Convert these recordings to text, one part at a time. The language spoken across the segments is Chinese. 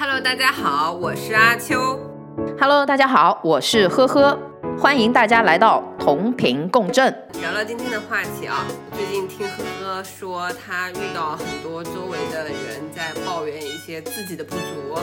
Hello，大家好，我是阿秋。Hello，大家好，我是呵呵，欢迎大家来到同频共振。聊聊今天的话题啊，最近听呵呵说他遇到很多周围的人在抱怨一些自己的不足，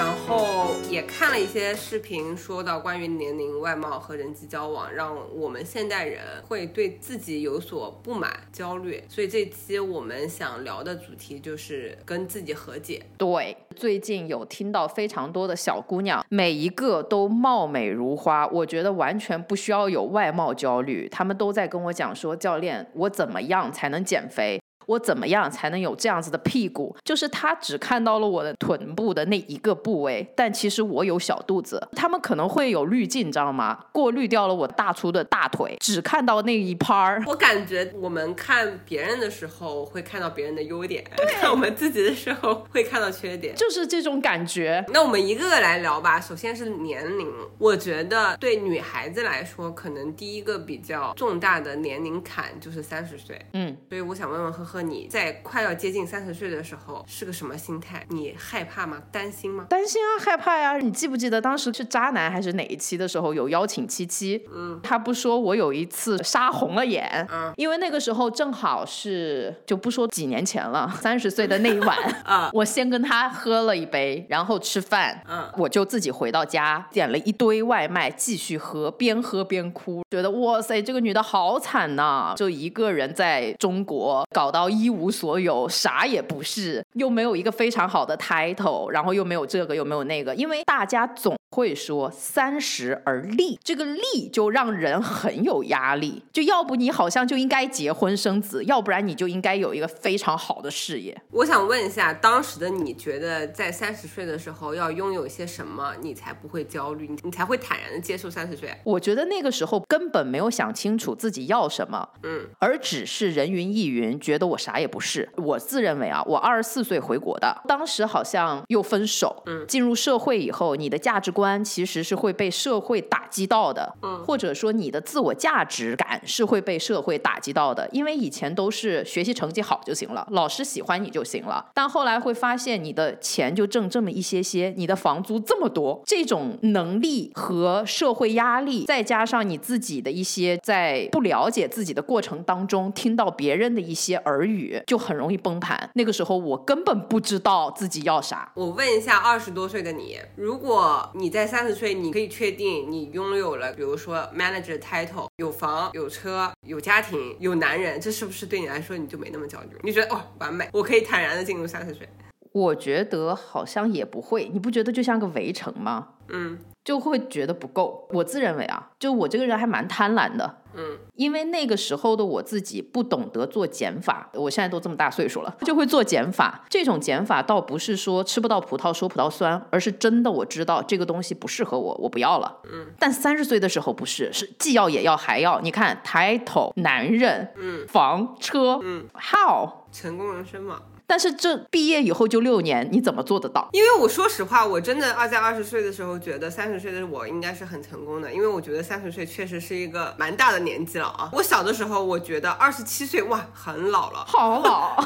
然后也看了一些视频，说到关于年龄、外貌和人际交往，让我们现代人会对自己有所不满、焦虑。所以这期我们想聊的主题就是跟自己和解。对，最近有听到非常多的小姑娘，每一个都貌美如花，我觉得完全不需要有外貌焦虑。她们都在跟我讲说，教练，我怎么样才能减肥？我怎么样才能有这样子的屁股？就是他只看到了我的臀部的那一个部位，但其实我有小肚子。他们可能会有滤镜，你知道吗？过滤掉了我大粗的大腿，只看到那一趴儿。我感觉我们看别人的时候会看到别人的优点，看我们自己的时候会看到缺点。就是这种感觉。那我们一个个来聊吧。首先是年龄，我觉得对女孩子来说，可能第一个比较重大的年龄坎就是三十岁。嗯，所以我想问问呵呵，你在快要接近三十岁的时候是个什么心态？你害怕吗？担心吗？担心啊，害怕呀、你记不记得当时是渣男还是哪一期的时候有邀请七七？嗯，他不说我有一次杀红了眼，嗯，因为那个时候正好是就不说几年前了，三十岁的那一晚，啊我先跟他喝了一杯，然后吃饭，嗯我就自己回到家点了一堆外卖继续喝，边喝边哭，觉得哇塞，这个女的好惨呐、就一个人在中国搞到一无所有，啥也不是，又没有一个非常好的 title，然后又没有这个又没有那个，因为大家总会说三十而立，这个立就让人很有压力，就要不你好像就应该结婚生子，要不然你就应该有一个非常好的事业。我想问一下，当时的你觉得在三十岁的时候要拥有些什么，你才不会焦虑，你你才会坦然的接受三十岁？我觉得那个时候根本没有想清楚自己要什么，嗯，而只是人云亦云，觉得我啥也不是。我自认为啊，我二十四岁回国的，当时好像又分手，嗯。进入社会以后，你的价值观其实是会被社会打击到的，嗯。或者说你的自我价值感是会被社会打击到的，因为以前都是学习成绩好就行了，老师喜欢你就行了，但后来会发现你的钱就挣这么一些些，你的房租这么多，这种能力和社会压力，再加上你自己的一些在不了解自己的过程当中听到别人的一些耳语，就很容易崩盘。那个时候我根本不知道自己要啥，我问一下二十多岁的你，如果你在三十岁，你可以确定你拥有了，比如说 manager title，有房、有车、有家庭、有男人，这是不是对你来说你就没那么焦虑？你觉得哦，完美，我可以坦然的进入三十岁。我觉得好像也不会，你不觉得就像个围城吗？嗯就会觉得不够。我自认为啊，就我这个人还蛮贪婪的，嗯，因为那个时候的我自己不懂得做减法，我现在都这么大岁数了，就会做减法。这种减法倒不是说吃不到葡萄说葡萄酸，而是真的我知道这个东西不适合我，我不要了。嗯，但三十岁的时候不是，是既要也要还要。你看，title、男人、嗯房、车，嗯，how？成功人生嘛。但是这毕业以后就六年，你怎么做得到？因为我说实话，我真的二在二十岁的时候，觉得三十岁的我应该是很成功的，因为我觉得三十岁确实是一个蛮大的年纪了啊。我小的时候，我觉得二十七岁哇很老了，好老。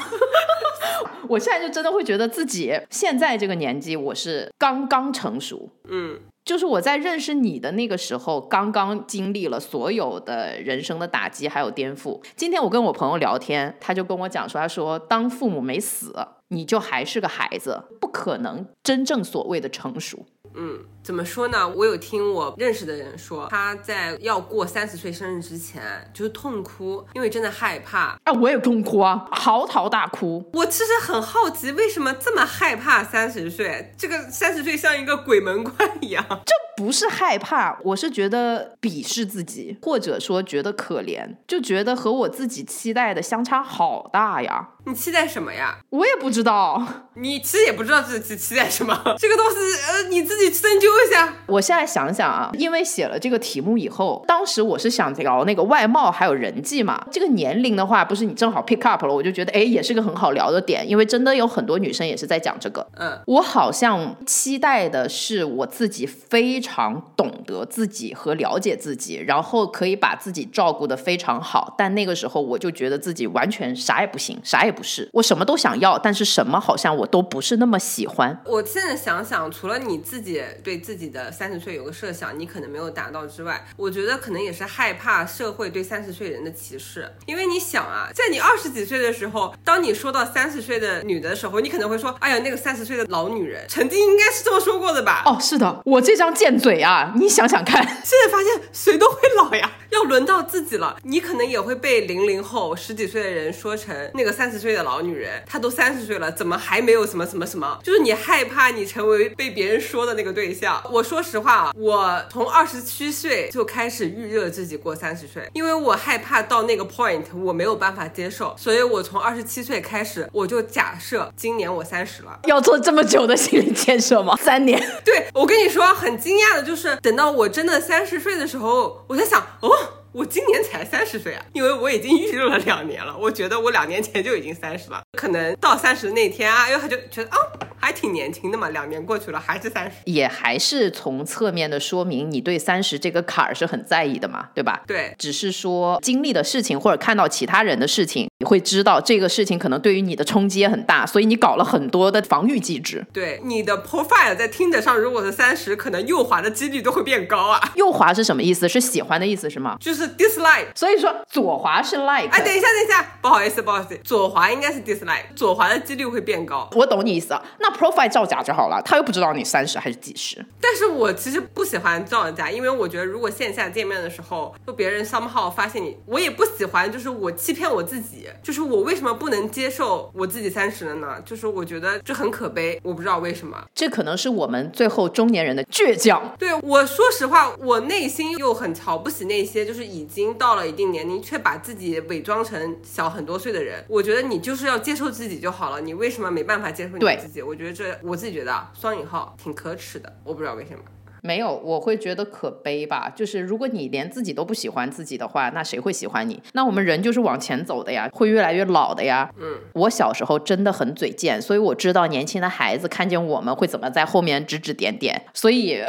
我现在就真的会觉得自己现在这个年纪，我是刚刚成熟。嗯就是我在认识你的那个时候，刚刚经历了所有的人生的打击还有颠覆。今天我跟我朋友聊天，他就跟我讲说，他说当父母没死，你就还是个孩子，不可能真正所谓的成熟。嗯，怎么说呢？我有听我认识的人说，他在要过三十岁生日之前就是痛哭，因为真的害怕。啊，我也痛哭啊，嚎啕大哭。我其实很好奇，为什么这么害怕三十岁？这个三十岁像一个鬼门关一样。这不是害怕，我是觉得鄙视自己，或者说觉得可怜，就觉得和我自己期待的相差好大呀。你期待什么呀？我也不知道，你其实也不知道自己期待什么，这个东西呃你自己深究一下。我现在想想啊，因为写了这个题目以后，当时我是想聊那个外貌还有人际嘛。这个年龄的话，不是你正好 pick up 了，我就觉得哎，也是个很好聊的点，因为真的有很多女生也是在讲这个。嗯我好像期待的是我自己非常懂得自己和了解自己，然后可以把自己照顾得非常好。但那个时候我就觉得自己完全啥也不行，啥也不是，我什么都想要，但是什么好像我都不是那么喜欢。我现在想想，除了你自己对自己的三十岁有个设想，你可能没有达到之外，我觉得可能也是害怕社会对三十岁人的歧视。因为你想啊，在你二十几岁的时候，当你说到三十岁的女的时候，你可能会说，哎呀，那个三十岁的老女人，曾经应该是这么说过的吧？哦，是的，我这张贱嘴啊，你想想看，现在发现谁都会老呀，要轮到自己了，你可能也会被零零后十几岁的人说成那个三十岁的老女人，她都三十岁了，怎么还没有什么什么什么？就是你害怕你成为被别人说的那个对象。我说实话啊，我从二十七岁就开始预热自己过三十岁，因为我害怕到那个 point 我没有办法接受，所以我从二十七岁开始，我就假设今年我三十了。要做这么久的心理建设吗？三年？对我跟你说，很惊讶的就是，等到我真的三十岁的时候，我在想，哦，我今年才三十岁啊，因为我已经预热了两年了。我觉得我两年前就已经三十了，可能到三十那天啊，因为他就觉得啊，还挺年轻的嘛，两年过去了还是三十。也还是从侧面的说明你对三十这个坎儿是很在意的嘛，对吧？对，只是说经历的事情或者看到其他人的事情，你会知道这个事情可能对于你的冲击也很大，所以你搞了很多的防御机制。对，你的 profile 在听着上，如果是三十，可能右滑的几率都会变高啊。右滑是什么意思？是喜欢的意思是吗？就是 dislike。所以说左滑是 like。哎，等一下，等一下，不好意思，不好意思，左滑应该是 dislike，左滑的几率会变高。我懂你意思啊，那 profile 造假就好了，他又不知道你三十还是几十。但是我其实不喜欢造假，因为我觉得如果线下见面的时候，就别人 somehow 发现你，我也不喜欢，就是我欺骗我自己，就是我为什么不能接受我自己三十了呢？就是我觉得这很可悲，我不知道为什么。这可能是我们最后中年人的倔强。对我说实话，我内心又很瞧不起那些就是已经到了一定年龄却把自己伪装成小很多岁的人。我觉得你就是要接受自己就好了，你为什么没办法接受你自己？我觉得这我自己觉得啊，双引号挺可耻的，我不知道为什么。没有，我会觉得可悲吧。就是如果你连自己都不喜欢自己的话，那谁会喜欢你？那我们人就是往前走的呀，会越来越老的呀。嗯，我小时候真的很嘴贱，所以我知道年轻的孩子看见我们会怎么在后面指指点点，所以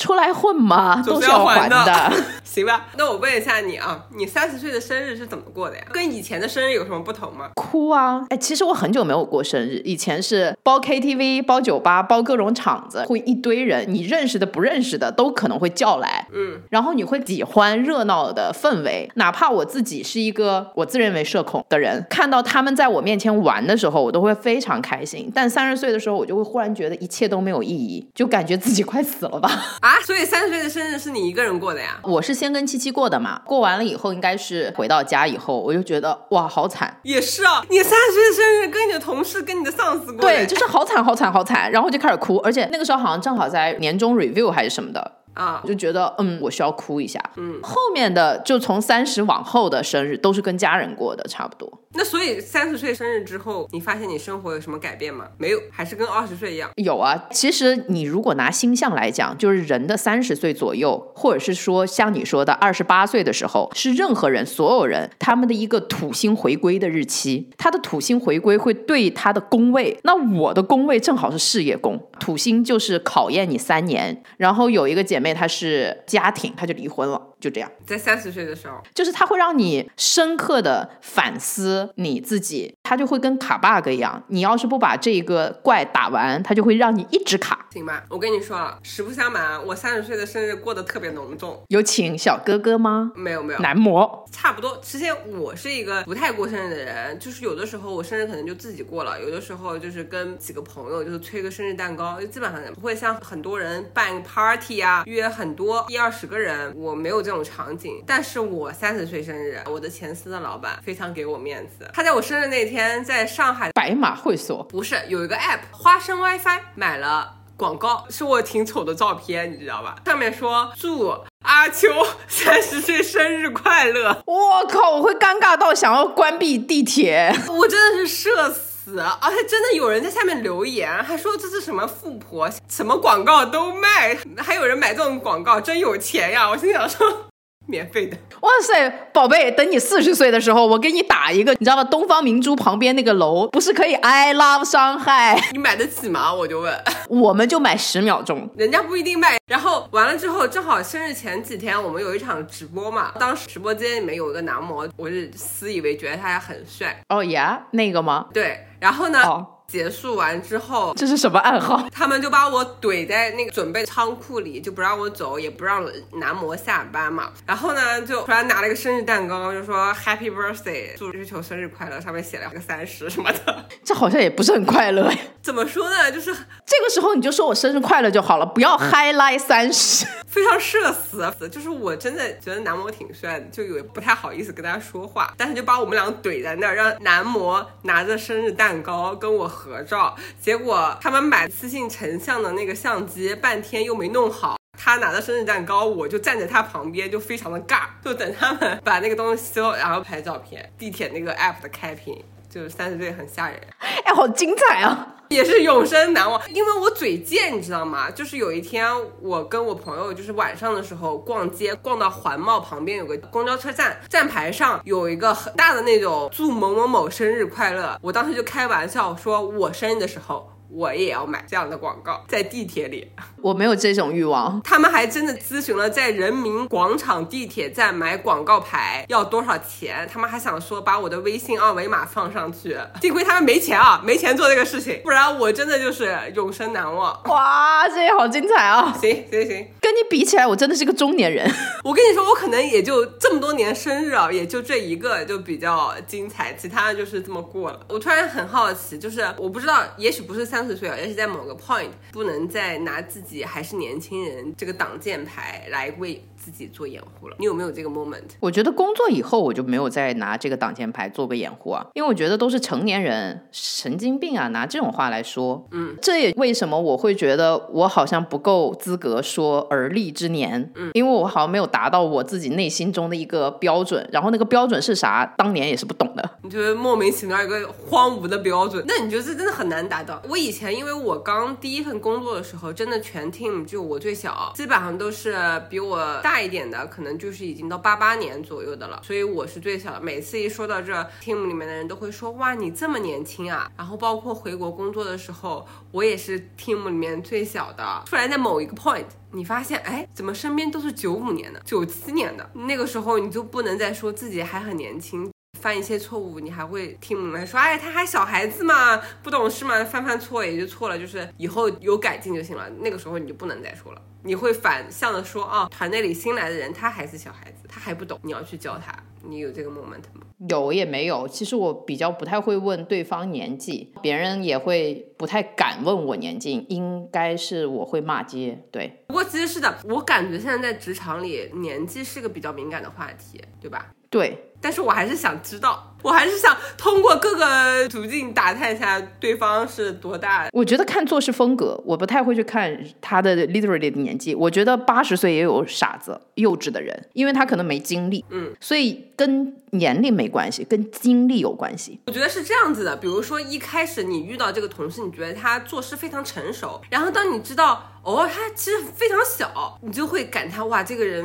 出来混嘛，都是要还的还的。行吧，那我问一下你啊，你三十岁的生日是怎么过的呀？跟以前的生日有什么不同吗？哭啊！哎，其实我很久没有过生日，以前是包 KTV、包酒吧、包各种场子，会一堆人，你认识的、不认识的都可能会叫来，嗯，然后你会喜欢热闹的氛围。哪怕我自己是一个我自认为社恐的人，看到他们在我面前玩的时候，我都会非常开心。但三十岁的时候，我就会忽然觉得一切都没有意义，就感觉自己快死了吧。啊，所以三十岁的生日是你一个人过的呀？我是先跟七七过的嘛，过完了以后，应该是回到家以后，我就觉得哇，好惨。也是啊，你三十岁的生日跟你的同事、跟你的上司过，对，就是好惨好惨好惨，然后就开始哭，而且那个时候好像正好在年终 review 还是什么的，啊我，就觉得嗯，我需要哭一下。嗯，后面的就从三十往后的生日都是跟家人过的，差不多。那所以三十岁生日之后，你发现你生活有什么改变吗？没有，还是跟二十岁一样。有啊，其实你如果拿星象来讲，就是人的三十岁左右，或者是说像你说的二十八岁的时候，是任何人所有人他们的一个土星回归的日期。他的土星回归会对他的宫位，那我的宫位正好是事业宫，土星就是考验你三年。然后有一个姐妹她是家庭，她就离婚了，就这样。在三十岁的时候，就是它会让你深刻的反思你自己，它就会跟卡 bug 一样，你要是不把这个怪打完，它就会让你一直卡。行吧，我跟你说啊，实不相瞒，我三十岁的生日过得特别隆重。有请小哥哥吗？没有没有，男模，差不多。其实我是一个不太过生日的人，就是有的时候我生日可能就自己过了，有的时候就是跟几个朋友就是吹个生日蛋糕，就基本上不会像很多人办个 party 啊，约很多一二十个人，我没有这种场景。但是我三十岁生日，我的前司的老板非常给我面子，他在我生日那天在上海，白马会所，不是有一个 app 花生 WiFi 买了。广告是我挺丑的照片，你知道吧？上面说祝阿秋三十岁生日快乐，我靠，我会尴尬到想要关闭地铁。我真的是社死，而且真的有人在下面留言，还说这是什么富婆，什么广告都卖，还有人买这种广告，真有钱呀！我心想说，免费的。哇塞，宝贝，等你四十岁的时候，我给你打一个，你知道吗？东方明珠旁边那个楼不是可以 I love 伤害？你买得起吗？我就问。我们就买十秒钟，人家不一定卖。然后完了之后，正好生日前几天，我们有一场直播嘛。当时直播间里面有一个男模，我是私以为觉得他很帅。哦呀，那个吗？对。然后呢？哦。结束完之后，这是什么暗号？他们就把我怼在那个准备仓库里，就不让我走，也不让男模下班嘛。然后呢，就突然拿了一个生日蛋糕，就说 Happy Birthday，祝日球生日快乐，上面写了个三十什么的。这好像也不是很快乐。怎么说呢？就是这个时候你就说我生日快乐就好了，不要 Highlight 三十，非常社死。就是我真的觉得男模挺帅的，就有不太好意思跟大家说话，但是就把我们俩怼在那儿，让男模拿着生日蛋糕跟我。合照，结果他们买私信成像的那个相机半天又没弄好，他拿着生日蛋糕，我就站在他旁边，就非常的尬，就等他们把那个东西修，然后拍照片。地铁那个 app 的开屏，就是三十岁很吓人，哎，好精彩啊！也是永生难忘，因为我嘴贱，你知道吗？就是有一天，我跟我朋友就是晚上的时候逛街，逛到环贸旁边有个公交车站，站牌上有一个很大的那种祝某某某生日快乐，我当时就开玩笑说，我生日的时候。我也要买这样的广告，在地铁里，我没有这种欲望。他们还真的咨询了在人民广场地铁站买广告牌要多少钱，他们还想说把我的微信二维码放上去。幸亏他们没钱啊，没钱做这个事情，不然我真的就是永生难忘。哇，这也好精彩啊！行行行，跟你比起来，我真的是个中年人。我跟你说，我可能也就这么多年生日啊，也就这一个就比较精彩，其他的就是这么过了。我突然很好奇，就是我不知道，也许不是三。三十岁啊，要是在某个 point，不能再拿自己还是年轻人这个挡箭牌来为。自己做掩护了，你有没有这个 moment？我觉得工作以后我就没有再拿这个挡箭牌做个掩护啊，因为我觉得都是成年人，神经病啊，拿这种话来说，嗯，这也为什么我会觉得我好像不够资格说而立之年，嗯，因为我好像没有达到我自己内心中的一个标准，然后那个标准是啥，当年也是不懂的。你觉得莫名其妙一个荒芜的标准，那你觉得这真的很难达到？我以前因为我刚第一份工作的时候，真的全 team 就我最小，基本上都是比我大。一点的可能就是已经到八八年左右的了，所以我是最小的。每次一说到这，team 里面的人都会说：“哇，你这么年轻啊！”然后包括回国工作的时候，我也是 team 里面最小的。突然在某一个 point，你发现，哎，怎么身边都是九五年的、九七年的？那个时候你就不能再说自己还很年轻。犯一些错误，你还会听我们说，哎，他还小孩子嘛，不懂事嘛，犯犯错也就错了，就是以后有改进就行了。那个时候你就不能再说了，你会反向的说，啊，团队里新来的人他还是小孩子，他还不懂，你要去教他。你有这个 moment 吗？有也没有。其实我比较不太会问对方年纪，别人也会不太敢问我年纪，应该是我会骂街。对，不过其实是的，我感觉现在在职场里，年纪是个比较敏感的话题，对吧？对。但是我还是想知道，我还是想通过各个途径打探一下对方是多大。我觉得看做事风格，我不太会去看他的 literally 的年纪。我觉得八十岁也有傻子、幼稚的人，因为他可能没经历。嗯，所以跟年龄没关系，跟经历有关系。我觉得是这样子的，比如说一开始你遇到这个同事，你觉得他做事非常成熟，然后当你知道。哦，他其实非常小，你就会感叹哇，这个人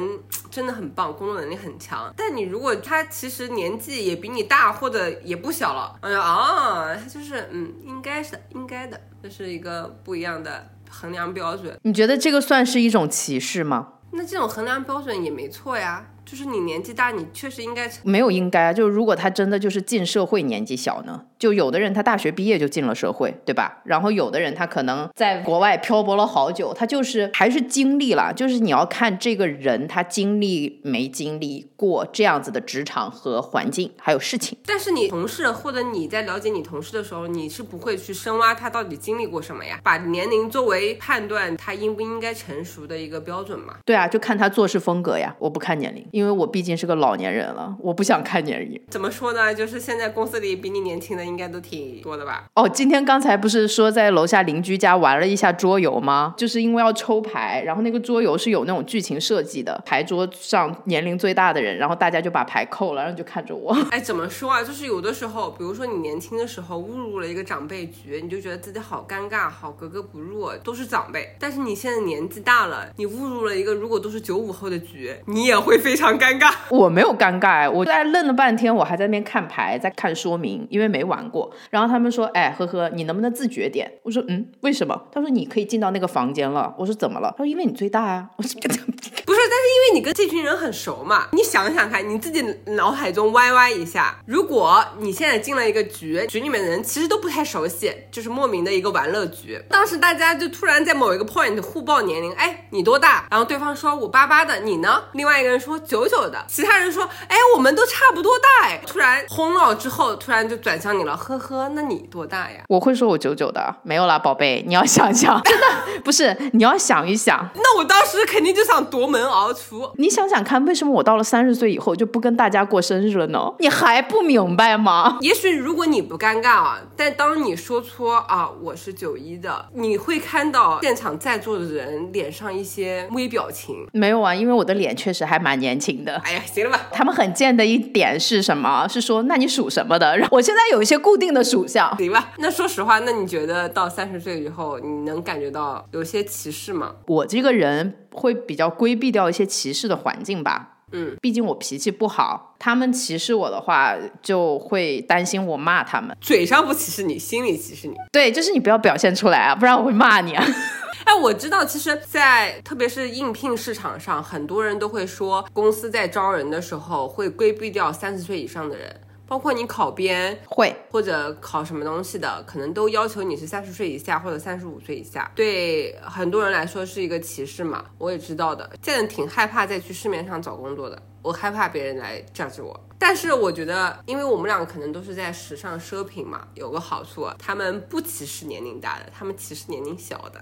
真的很棒，工作能力很强。但你如果他其实年纪也比你大，或者也不小了，哎呀啊，他就是嗯，应该是应该的，这是一个不一样的衡量标准。你觉得这个算是一种歧视吗？那这种衡量标准也没错呀。就是你年纪大，你确实应该没有应该啊。就是如果他真的就是进社会年纪小呢，就有的人他大学毕业就进了社会，对吧？然后有的人他可能在国外漂泊了好久，他就是还是经历了。就是你要看这个人他经历没经历过这样子的职场和环境，还有事情。但是你同事或者你在了解你同事的时候，你是不会去深挖他到底经历过什么呀？把年龄作为判断他应不应该成熟的一个标准嘛？对啊，就看他做事风格呀。我不看年龄。因为我毕竟是个老年人了，我不想看年龄。怎么说呢？就是现在公司里比你年轻的应该都挺多的吧？哦，今天刚才不是说在楼下邻居家玩了一下桌游吗？就是因为要抽牌，然后那个桌游是有那种剧情设计的，牌桌上年龄最大的人，然后大家就把牌扣了，然后就看着我。哎，怎么说啊？就是有的时候，比如说你年轻的时候误入了一个长辈局，你就觉得自己好尴尬，好格格不入，都是长辈。但是你现在年纪大了，你误入了一个如果都是九五后的局，你也会非常。常尴尬。我没有尴尬，我在愣了半天，我还在那边看牌，在看说明，因为没玩过。然后他们说：“哎，呵呵，你能不能自觉点？”我说：“嗯，为什么？”他说：“你可以进到那个房间了。”我说：“怎么了？”他说：“因为你最大啊。”我说：“不是，但是因为你跟这群人很熟嘛，你想想看，你自己脑海中歪歪一下，如果你现在进了一个局，局里面的人其实都不太熟悉，就是莫名的一个玩乐局。当时大家就突然在某一个 point 互报年龄，哎，你多大？然后对方说我八八的，你呢？另外一个人说九九的，其他人说，哎，我们都差不多大。哎，突然轰了之后，突然就转向你了，呵呵，那你多大呀？我会说我九九的，没有啦，宝贝，你要想想，真的不是，你要想一想。那我当时肯定就想夺门而出。你想想看，为什么我到了三十岁以后就不跟大家过生日了呢？你还不明白吗？也许如果你不尴尬啊，但当你说出啊我是九一的，你会看到现场在座的人脸上一些微表情。没有啊，因为我的脸确实还蛮年轻的。哎呀，行了吧。他们很贱的一点是什么？是说那你属什么的？我现在有一些固定的属相。行吧。那说实话，那你觉得到三十岁以后，你能感觉到有些歧视吗？我这个人会比较规避掉一些歧视的环境吧。嗯，毕竟我脾气不好，他们歧视我的话，就会担心我骂他们。嘴上不歧视你，心里歧视你。对，就是你不要表现出来啊，不然我会骂你啊。哎，我知道，其实，在特别是应聘市场上，很多人都会说，公司在招人的时候会规避掉三十岁以上的人。包括你考编会或者考什么东西的，可能都要求你是三十岁以下或者三十五岁以下。对很多人来说是一个歧视嘛，我也知道的。现在挺害怕再去市面上找工作的，我害怕别人来 judge 我。但是我觉得，因为我们两个可能都是在时尚奢品嘛，有个好处，他们不歧视年龄大的，他们歧视年龄小的。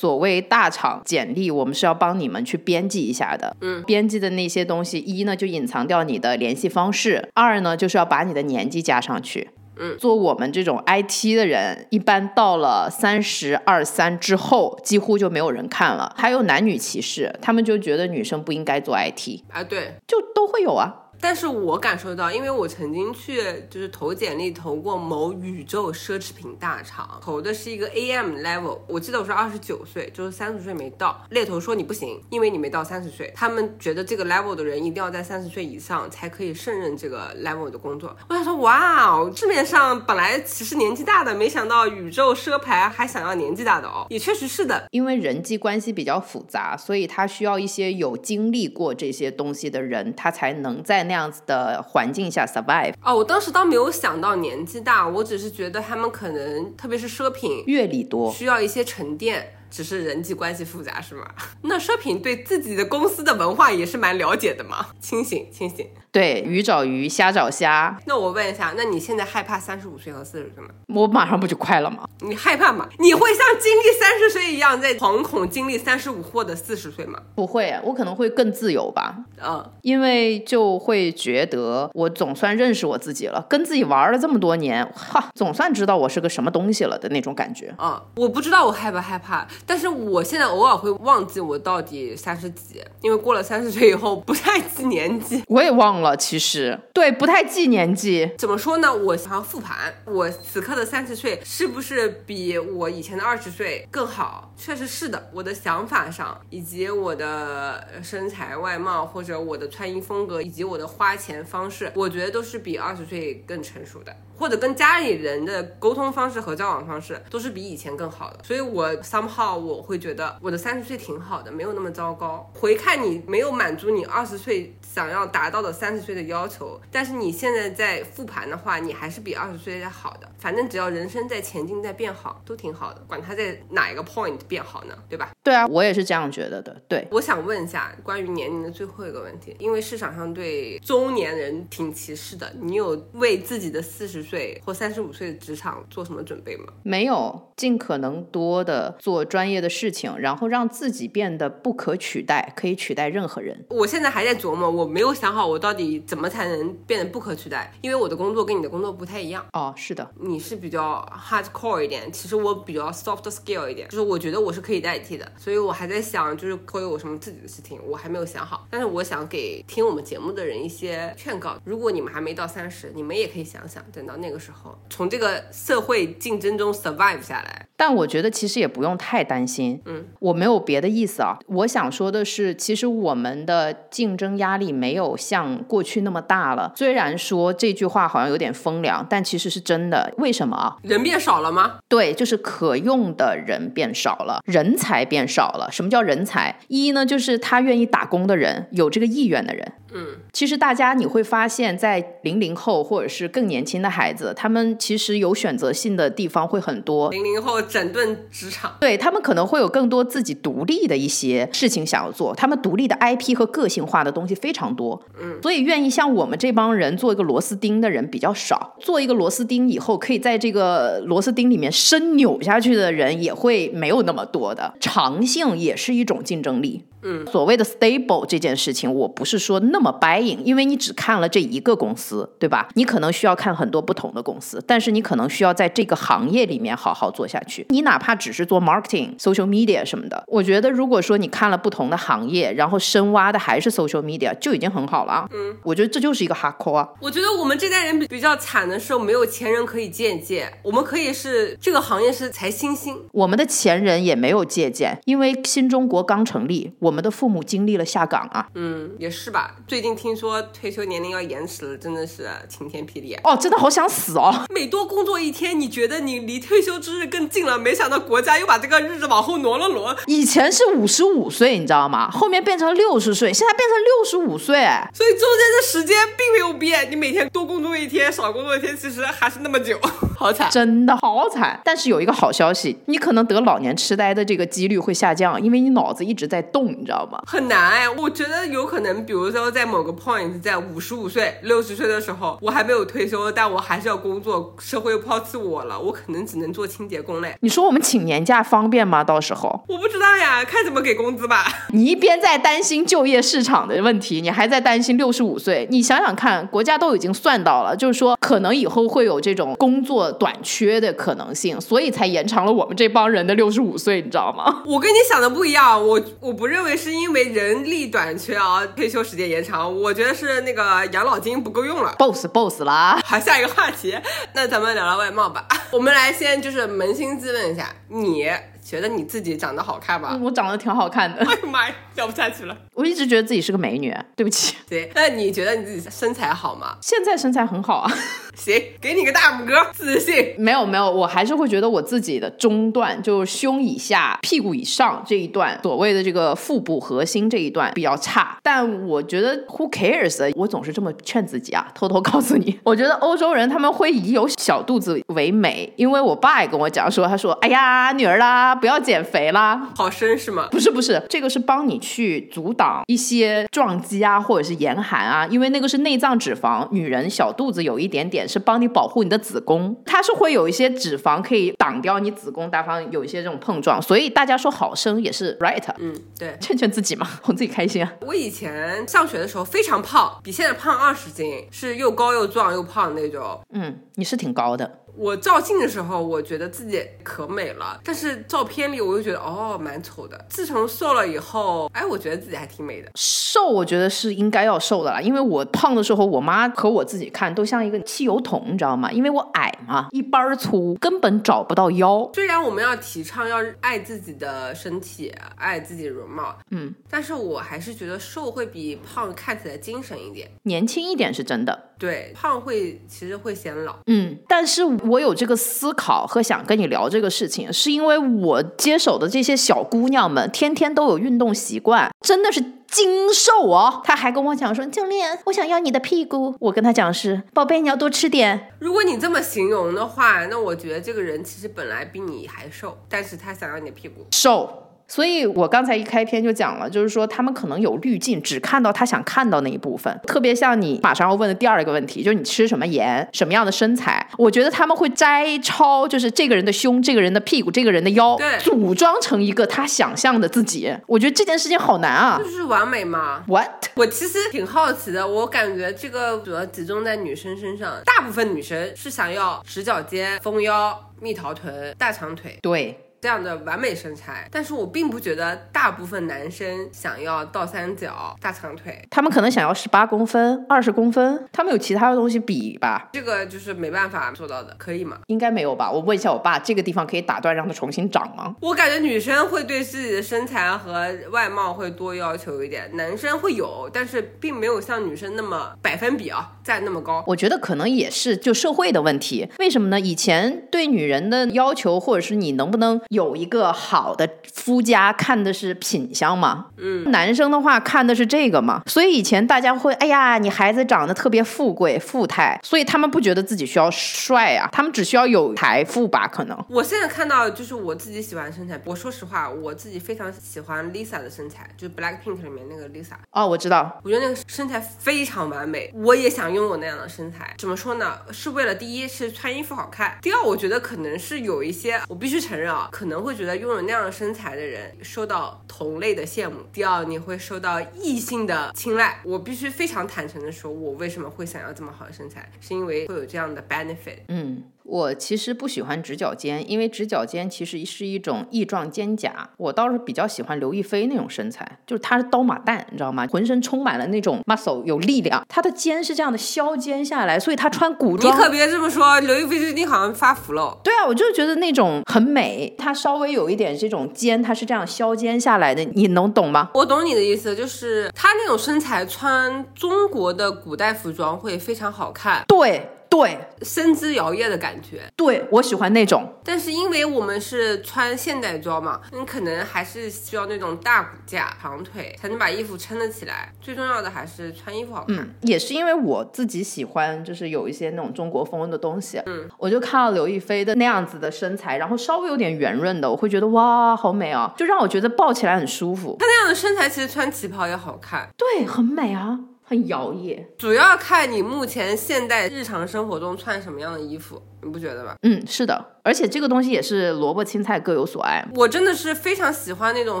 所谓大厂简历，我们是要帮你们去编辑一下的。嗯，编辑的那些东西，一呢就隐藏掉你的联系方式，二呢就是要把你的年纪加上去。嗯，做我们这种 IT 的人，一般到了三十二三之后，几乎就没有人看了。还有男女歧视，他们就觉得女生不应该做 IT 啊，对，就都会有啊。但是我感受到，因为我曾经去就是投简历投过某宇宙奢侈品大厂，投的是一个 AM level，我记得我是二十九岁，就是三十岁没到。猎头说你不行，因为你没到三十岁，他们觉得这个 level 的人一定要在三十岁以上才可以胜任这个 level 的工作。我想说，哇哦，市面上本来其实年纪大的，没想到宇宙奢牌还想要年纪大的哦，也确实是的，因为人际关系比较复杂，所以他需要一些有经历过这些东西的人，他才能在那。那样子的环境下 survive 哦，我当时倒没有想到年纪大，我只是觉得他们可能，特别是奢品，阅历多，需要一些沉淀。只是人际关系复杂是吗？那奢品对自己的公司的文化也是蛮了解的嘛。清醒，清醒。对，鱼找鱼，虾找虾。那我问一下，那你现在害怕三十五岁和四十岁吗？我马上不就快了吗？你害怕吗？你会像经历三十岁一样在惶恐经历三十五或者四十岁吗？不会，我可能会更自由吧。嗯，因为就会觉得我总算认识我自己了，跟自己玩了这么多年，哈，总算知道我是个什么东西了的那种感觉。嗯，我不知道我害不害怕。但是我现在偶尔会忘记我到底三十几，因为过了三十岁以后不太记年纪。我也忘了，其实对不太记年纪。怎么说呢？我想要复盘，我此刻的三十岁是不是比我以前的二十岁更好？确实是的。我的想法上，以及我的身材外貌，或者我的穿衣风格，以及我的花钱方式，我觉得都是比二十岁更成熟的。或者跟家里人的沟通方式和交往方式都是比以前更好的，所以我 somehow 我会觉得我的三十岁挺好的，没有那么糟糕。回看你没有满足你二十岁想要达到的三十岁的要求，但是你现在在复盘的话，你还是比二十岁要好的。反正只要人生在前进，在变好，都挺好的。管他在哪一个 point 变好呢？对吧？对啊，我也是这样觉得的。对，我想问一下关于年龄的最后一个问题，因为市场上对中年人挺歧视的，你有为自己的四十岁或三十五岁的职场做什么准备吗？没有，尽可能多的做专业的事情，然后让自己变得不可取代，可以取代任何人。我现在还在琢磨，我没有想好我到底怎么才能变得不可取代，因为我的工作跟你的工作不太一样。哦，是的。你是比较 hardcore 一点，其实我比较 soft skill 一点，就是我觉得我是可以代替的，所以我还在想，就是会有什么自己的事情，我还没有想好。但是我想给听我们节目的人一些劝告，如果你们还没到三十，你们也可以想想，等到那个时候从这个社会竞争中 survive 下来。但我觉得其实也不用太担心，嗯，我没有别的意思啊。我想说的是，其实我们的竞争压力没有像过去那么大了。虽然说这句话好像有点风凉，但其实是真的。为什么啊？人变少了吗？对，就是可用的人变少了，人才变少了。什么叫人才？一呢，就是他愿意打工的人，有这个意愿的人。嗯，其实大家你会发现，在零零后或者是更年轻的孩子，他们其实有选择性的地方会很多。零零后整顿职场，对他们可能会有更多自己独立的一些事情想要做，他们独立的 IP 和个性化的东西非常多。嗯，所以愿意像我们这帮人做一个螺丝钉的人比较少。做一个螺丝钉以后，可以在这个螺丝钉里面深扭下去的人也会没有那么多的。长性也是一种竞争力。嗯，所谓的 stable 这件事情，我不是说那么 buying，因为你只看了这一个公司，对吧？你可能需要看很多不同的公司，但是你可能需要在这个行业里面好好做下去。你哪怕只是做 marketing、social media 什么的，我觉得如果说你看了不同的行业，然后深挖的还是 social media，就已经很好了啊。嗯，我觉得这就是一个 hardcore 啊。我觉得我们这代人比比较惨的是，没有前人可以借鉴，我们可以是这个行业是才新兴，我们的前人也没有借鉴，因为新中国刚成立，我们的父母经历了下岗啊。嗯，也是吧。最近听说退休年龄要延迟了，真的是晴天霹雳。哦，真的好想死哦！每多工作一天，你觉得你离退休之日更近了，没想到国家又把这个日子往后挪了挪。以前是五十五岁，你知道吗？后面变成六十岁，现在变成六十五岁。所以中间的时间并没有变，你每天多工作一天，少工作一天，其实还是那么久，好惨，真的好惨。但是有一个好消息，你可能得老年痴呆的这个几率会下降，因为你脑子一直在动，你知道吗？很难哎，我觉得有可能，比如说在某个 point，在五十五岁、六十岁的时候，我还没有退休，但我还是要工作，社会又抛弃我了，我可能只能做清洁工嘞。你说我们请年假方便吗？到时候我不知道呀，看怎么给工资吧。你一边在担心就业市场的问题，你还在担心六十五岁。你想想看，国家都已经算到了，就是说可能以后会有这种工作短缺的可能性，所以才延长了我们这帮人的六十五岁，你知道吗？我跟你想的不一样，我我不认为是因为人力短缺啊，退休时间延长，我觉得是那个养老金不够用了。boss boss 啦，好，下一个话题，那咱们聊聊外貌吧。我们来先就是扪心自问一下，你觉得你自己长得好看吗？我长得挺好看的，哎呀妈呀，聊不下去了。我一直觉得自己是个美女，对不起。对，那你觉得你自己身材好吗？现在身材很好啊，行，给你个大拇哥，自信。没有没有，我还是会觉得我自己的中段，就是胸以下、屁股以上这一段，所谓的这个腹部核心这一段比较差。但我觉得 who cares？我总是这么劝自己啊，偷偷告诉你，我觉得欧洲人他们会以有小肚子为美，因为我爸也跟我讲说，他说，哎呀，女儿啦，不要减肥啦。好绅士吗？不是不是，这个是帮你去阻挡一些撞击啊，或者是严寒啊，因为那个是内脏脂肪，女人小肚子有一点点是帮你保护你的子宫，它是会有一些脂肪可以挡掉你子宫大方有一些这种碰撞，所以大家说好生也是 right，嗯，对。劝劝自己嘛，哄自己开心啊。我以前上学的时候非常胖，比现在胖二十斤，是又高又壮又胖那种。嗯，你是挺高的。我照镜的时候，我觉得自己可美了，但是照片里我又觉得哦蛮丑的。自从瘦了以后，哎，我觉得自己还挺美的。瘦，我觉得是应该要瘦的啦，因为我胖的时候，我妈和我自己看都像一个汽油桶，你知道吗？因为我矮嘛，一般儿粗，根本找不到腰。虽然我们要提倡要爱自己的身体，爱自己的容貌，嗯，但是我还是觉得瘦会比胖看起来精神一点。年轻一点是真的。对，胖会其实会显老。嗯，但是我有这个思考和想跟你聊这个事情，是因为我接手的这些小姑娘们天天都有运动习惯，真的是精瘦哦。她还跟我讲说，教练，我想要你的屁股。我跟她讲是，宝贝，你要多吃点。如果你这么形容的话，那我觉得这个人其实本来比你还瘦，但是他想要你的屁股。瘦。所以我刚才一开篇就讲了，就是说他们可能有滤镜，只看到他想看到那一部分。特别像你马上要问的第二个问题，就是你吃什么盐，什么样的身材，我觉得他们会摘抄，就是这个人的胸、这个人的屁股、这个人的腰，对组装成一个他想象的自己。我觉得这件事情好难啊。就是完美吗。What？我其实挺好奇的，我感觉这个主要集中在女生身上，大部分女生是想要直角肩、丰腰、蜜桃臀、大长腿。对。这样的完美身材，但是我并不觉得大部分男生想要倒三角、大长腿，他们可能想要十八公分、二十公分，他们有其他的东西比吧？这个就是没办法做到的，可以吗？应该没有吧？我问一下我爸，这个地方可以打断让它重新长吗？我感觉女生会对自己的身材和外貌会多要求一点，男生会有，但是并没有像女生那么百分比啊占那么高。我觉得可能也是就社会的问题。为什么呢？以前对女人的要求，或者是你能不能有一个好的夫家，看的是品相嘛。嗯，男生的话看的是这个嘛。所以以前大家会，哎呀，你孩子长得特别富贵富态，所以他们不觉得自己需要帅啊，他们只需要有财富吧？可能。我现在看到就是我自己喜欢的身材，我说实话，我自己非常喜欢 Lisa 的身材，就是 Black Pink 里面那个 Lisa。哦，我知道，我觉得那个身材非常完美，我也想拥有那样的身材。怎么说呢？是为了第一是穿衣服好看，第二我觉得可能是有一些，我必须承认啊，可可能会觉得拥有那样的身材的人受到同类的羡慕。第二，你会受到异性的青睐。我必须非常坦诚的说，我为什么会想要这么好的身材，是因为会有这样的 benefit。嗯。我其实不喜欢直角肩，因为直角肩其实是一种翼状肩胛。我倒是比较喜欢刘亦菲那种身材，就是她是刀马旦，你知道吗？浑身充满了那种 muscle，有力量。她的肩是这样的削肩下来，所以她穿古装。你可别这么说，刘亦菲最近好像发福了。对啊，我就觉得那种很美。她稍微有一点这种肩，她是这样削肩下来的，你能懂吗？我懂你的意思，就是她那种身材穿中国的古代服装会非常好看。对。对，身姿摇曳的感觉，对我喜欢那种。但是因为我们是穿现代装嘛，你可能还是需要那种大骨架、长腿，才能把衣服撑得起来。最重要的还是穿衣服好看。嗯，也是因为我自己喜欢，就是有一些那种中国风的东西。嗯，我就看到刘亦菲的那样子的身材，然后稍微有点圆润的，我会觉得哇，好美啊，就让我觉得抱起来很舒服。她那样的身材其实穿旗袍也好看，对，很美啊。很摇曳，主要看你目前现代日常生活中穿什么样的衣服，你不觉得吗？嗯，是的，而且这个东西也是萝卜青菜各有所爱。我真的是非常喜欢那种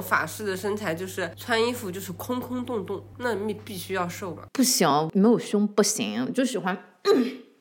法式的身材，就是穿衣服就是空空洞洞，那你必须要瘦嘛。不行，没有胸不行，就喜欢。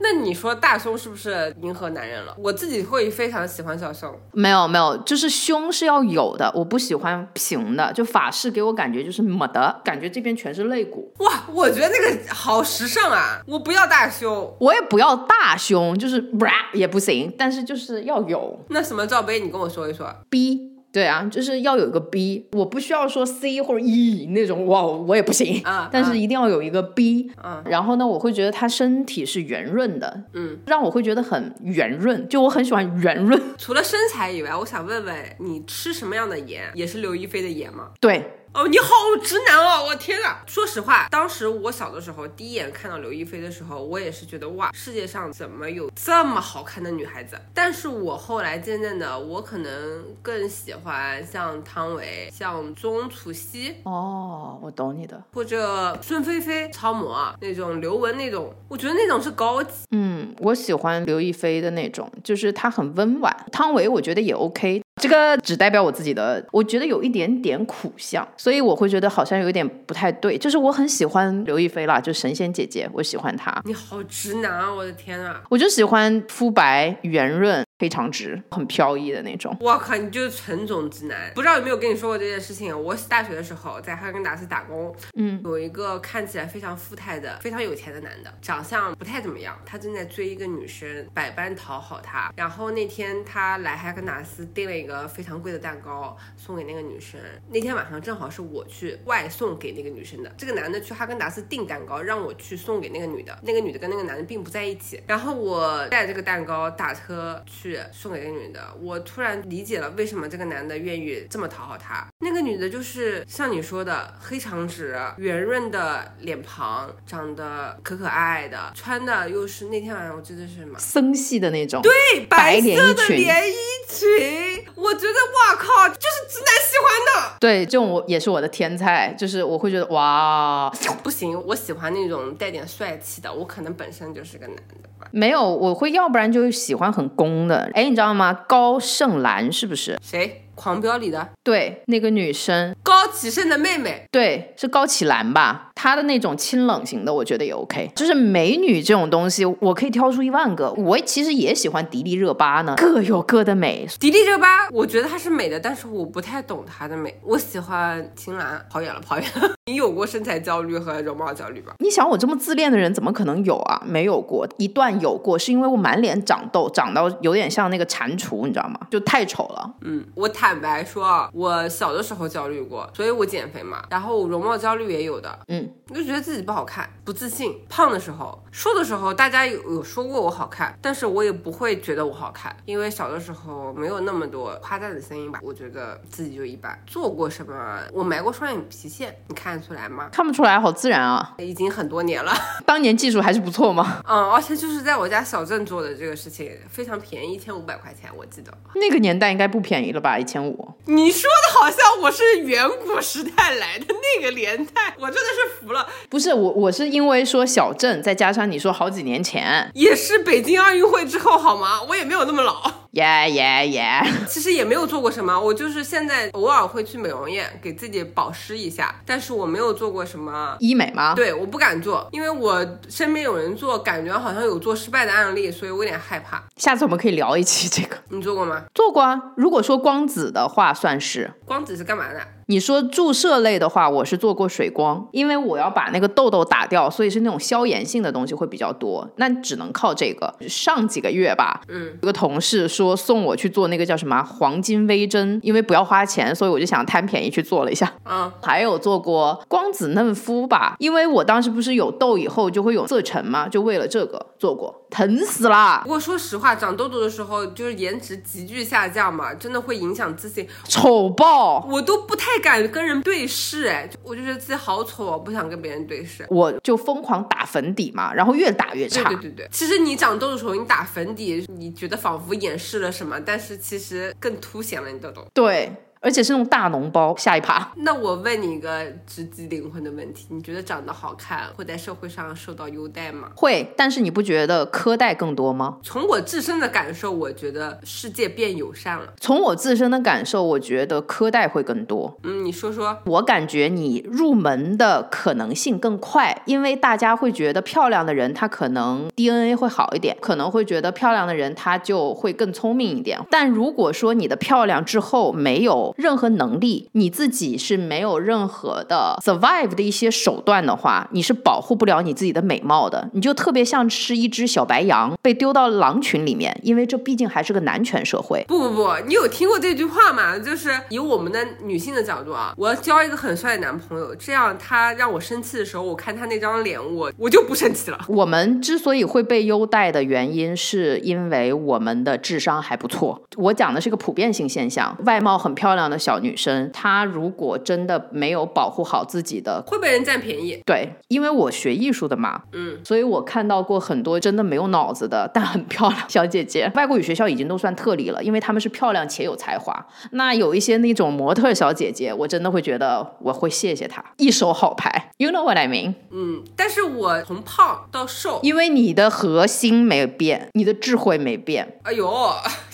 那你说大胸是不是迎合男人了？我自己会非常喜欢小胸。没有没有，就是胸是要有的，我不喜欢平的。就法式给我感觉就是没得感觉，这边全是肋骨。哇，我觉得那个好时尚啊！我不要大胸，我也不要大胸，就是不也不行，但是就是要有。那什么罩杯？你跟我说一说。B。对啊，就是要有一个 B，我不需要说 C 或者 E 那种，哇，我也不行啊。但是一定要有一个 B，嗯。然后呢，我会觉得他身体是圆润的，嗯，让我会觉得很圆润，就我很喜欢圆润。除了身材以外，我想问问你吃什么样的盐？也是刘亦菲的盐吗？对。哦，你好直男哦！我天呐，说实话，当时我小的时候，第一眼看到刘亦菲的时候，我也是觉得哇，世界上怎么有这么好看的女孩子？但是我后来渐渐的，我可能更喜欢像汤唯、像钟楚曦。哦，我懂你的。或者孙菲菲、超模那种刘雯那种，我觉得那种是高级。嗯，我喜欢刘亦菲的那种，就是她很温婉。汤唯我觉得也 OK。这个只代表我自己的，我觉得有一点点苦相，所以我会觉得好像有一点不太对。就是我很喜欢刘亦菲啦，就神仙姐姐，我喜欢她。你好直男啊！我的天啊！我就喜欢肤白圆润。非常直，很飘逸的那种。我靠，你就是纯种直男。不知道有没有跟你说过这件事情？我大学的时候在哈根达斯打工，嗯，有一个看起来非常富态的、非常有钱的男的，长相不太怎么样。他正在追一个女生，百般讨好她。然后那天他来哈根达斯订了一个非常贵的蛋糕送给那个女生。那天晚上正好是我去外送给那个女生的。这个男的去哈根达斯订蛋糕，让我去送给那个女的。那个女的跟那个男的并不在一起。然后我带这个蛋糕打车去。送给那个女的，我突然理解了为什么这个男的愿意这么讨好她。那个女的就是像你说的黑长直、圆润的脸庞，长得可可爱爱的，穿的又是那天晚上我记得是什么森系的那种，对，白色的连衣裙。我觉得哇靠，就是直男喜欢的。对，这种我也是我的天菜，就是我会觉得哇，不行，我喜欢那种带点帅气的，我可能本身就是个男的。没有，我会要不然就喜欢很攻的。哎，你知道吗？高胜兰是不是？谁？狂飙》里的对，那个女生，高启盛的妹妹。对，是高启兰吧？她的那种清冷型的，我觉得也 OK。就是美女这种东西，我可以挑出一万个。我其实也喜欢迪丽热巴呢，各有各的美。迪丽热巴，我觉得她是美的，但是我不太懂她的美。我喜欢秦岚，跑远了，跑远了。你有过身材焦虑和容貌焦虑吧？你想我这么自恋的人，怎么可能有啊？没有过，一段有过，是因为我满脸长痘，长到有点像那个蟾蜍，你知道吗？就太丑了。嗯，我坦白说啊，我小的时候焦虑过，所以我减肥嘛，然后容貌焦虑也有的。嗯，就觉得自己不好看，不自信。胖的时候，瘦的时候，大家有有说过我好看，但是我也不会觉得我好看，因为小的时候没有那么多夸赞的声音吧。我觉得自己就一般。做过什么？我埋过双眼皮线，你看得出来吗？看不出来，好自然啊。已经很多年了，当年技术还是不错嘛。嗯，而且就是在我家小镇做的这个事情，非常便宜，一千五百块钱，我记得。那个年代应该不便宜了吧？一千五。你说的好像我是远古时代来的那个年代，我真的是服了。不是我，我是因为说小镇，再加上你说好几年前，也是北京奥运会之后好吗？我也没有那么老。耶耶耶！其实也没有做过什么，我就是现在偶尔会去美容院给自己保湿一下，但是我没有做过什么医美吗？对，我不敢做，因为我身边有人做，感觉好像有做失败的案例，所以我有点害怕。下次我们可以聊一期这个。你做过吗？做过啊。如果说光子的话，算是。光子是干嘛的？你说注射类的话，我是做过水光，因为我要把那个痘痘打掉，所以是那种消炎性的东西会比较多，那只能靠这个。上几个月吧，嗯，有个同事说送我去做那个叫什么黄金微针，因为不要花钱，所以我就想贪便宜去做了一下。嗯，还有做过光子嫩肤吧，因为我当时不是有痘以后就会有色沉嘛，就为了这个做过，疼死啦。不过说实话，长痘痘的时候就是颜值急剧下降嘛，真的会影响自信，丑爆，我都不太敢跟人对视，哎，我就觉得自己好丑，不想跟别人对视，我就疯狂打粉底嘛，然后越打越差。对对对对，其实你长痘的时候，你打粉底，你觉得仿佛掩饰了什么，但是其实更凸显了你痘痘。对。而且是那种大脓包，下一趴。那我问你一个直击灵魂的问题：你觉得长得好看会在社会上受到优待吗？会，但是你不觉得苛待更多吗？从我自身的感受，我觉得世界变友善了。从我自身的感受，我觉得苛待会更多。嗯，你说说。我感觉你入门的可能性更快，因为大家会觉得漂亮的人他可能 DNA 会好一点，可能会觉得漂亮的人他就会更聪明一点。但如果说你的漂亮之后没有任何能力，你自己是没有任何的 survive 的一些手段的话，你是保护不了你自己的美貌的。你就特别像是一只小白羊被丢到狼群里面，因为这毕竟还是个男权社会。不不不，你有听过这句话吗？就是以我们的女性的角度啊，我要交一个很帅的男朋友，这样他让我生气的时候，我看他那张脸，我我就不生气了。我们之所以会被优待的原因，是因为我们的智商还不错。我讲的是个普遍性现象，外貌很漂亮的小。女生，她如果真的没有保护好自己的，会被人占便宜。对，因为我学艺术的嘛，嗯，所以我看到过很多真的没有脑子的，但很漂亮小姐姐。外国语学校已经都算特例了，因为她们是漂亮且有才华。那有一些那种模特小姐姐，我真的会觉得我会谢谢她，一手好牌。You know what I mean？嗯，但是我从胖到瘦，因为你的核心没变，你的智慧没变。哎呦，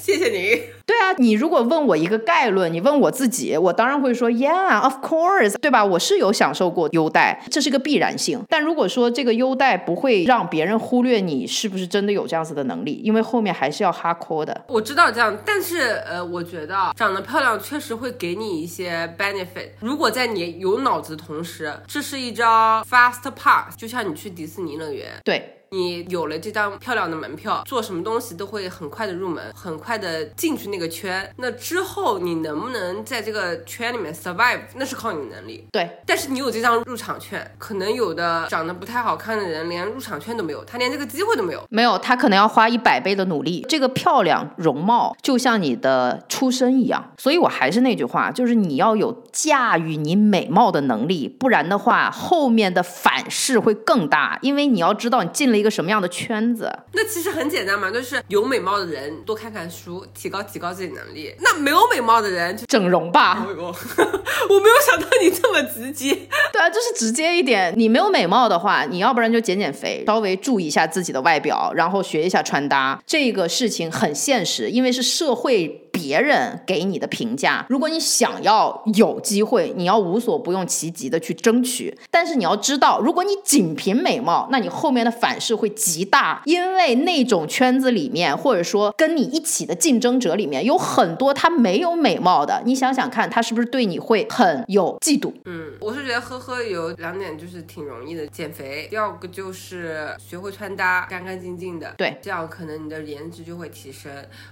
谢谢你。对啊，你如果问我一个概论，你问我自己，我当然会说，Yeah，of course，对吧？我是有享受过优待，这是个必然性。但如果说这个优待不会让别人忽略你是不是真的有这样子的能力，因为后面还是要哈扣的。我知道这样，但是呃，我觉得长得漂亮确实会给你一些 benefit。如果在你有脑子的同时，这是一张 fast pass，就像你去迪士尼乐园。对。你有了这张漂亮的门票，做什么东西都会很快的入门，很快的进去那个圈。那之后你能不能在这个圈里面 survive，那是靠你能力。对，但是你有这张入场券，可能有的长得不太好看的人连入场券都没有，他连这个机会都没有。没有，他可能要花一百倍的努力。这个漂亮容貌就像你的出身一样，所以我还是那句话，就是你要有驾驭你美貌的能力，不然的话后面的反噬会更大，因为你要知道你进了。一个什么样的圈子？那其实很简单嘛，就是有美貌的人多看看书，提高提高自己能力。那没有美貌的人就整容吧。我没有想到你这么直接。对啊，就是直接一点。你没有美貌的话，你要不然就减减肥，稍微注意一下自己的外表，然后学一下穿搭。这个事情很现实，因为是社会。别人给你的评价。如果你想要有机会，你要无所不用其极的去争取。但是你要知道，如果你仅凭美貌，那你后面的反噬会极大，因为那种圈子里面，或者说跟你一起的竞争者里面，有很多他没有美貌的。你想想看，他是不是对你会很有嫉妒？嗯，我是觉得呵呵有两点就是挺容易的，减肥。第二个就是学会穿搭，干干净净的。对，这样可能你的颜值就会提升。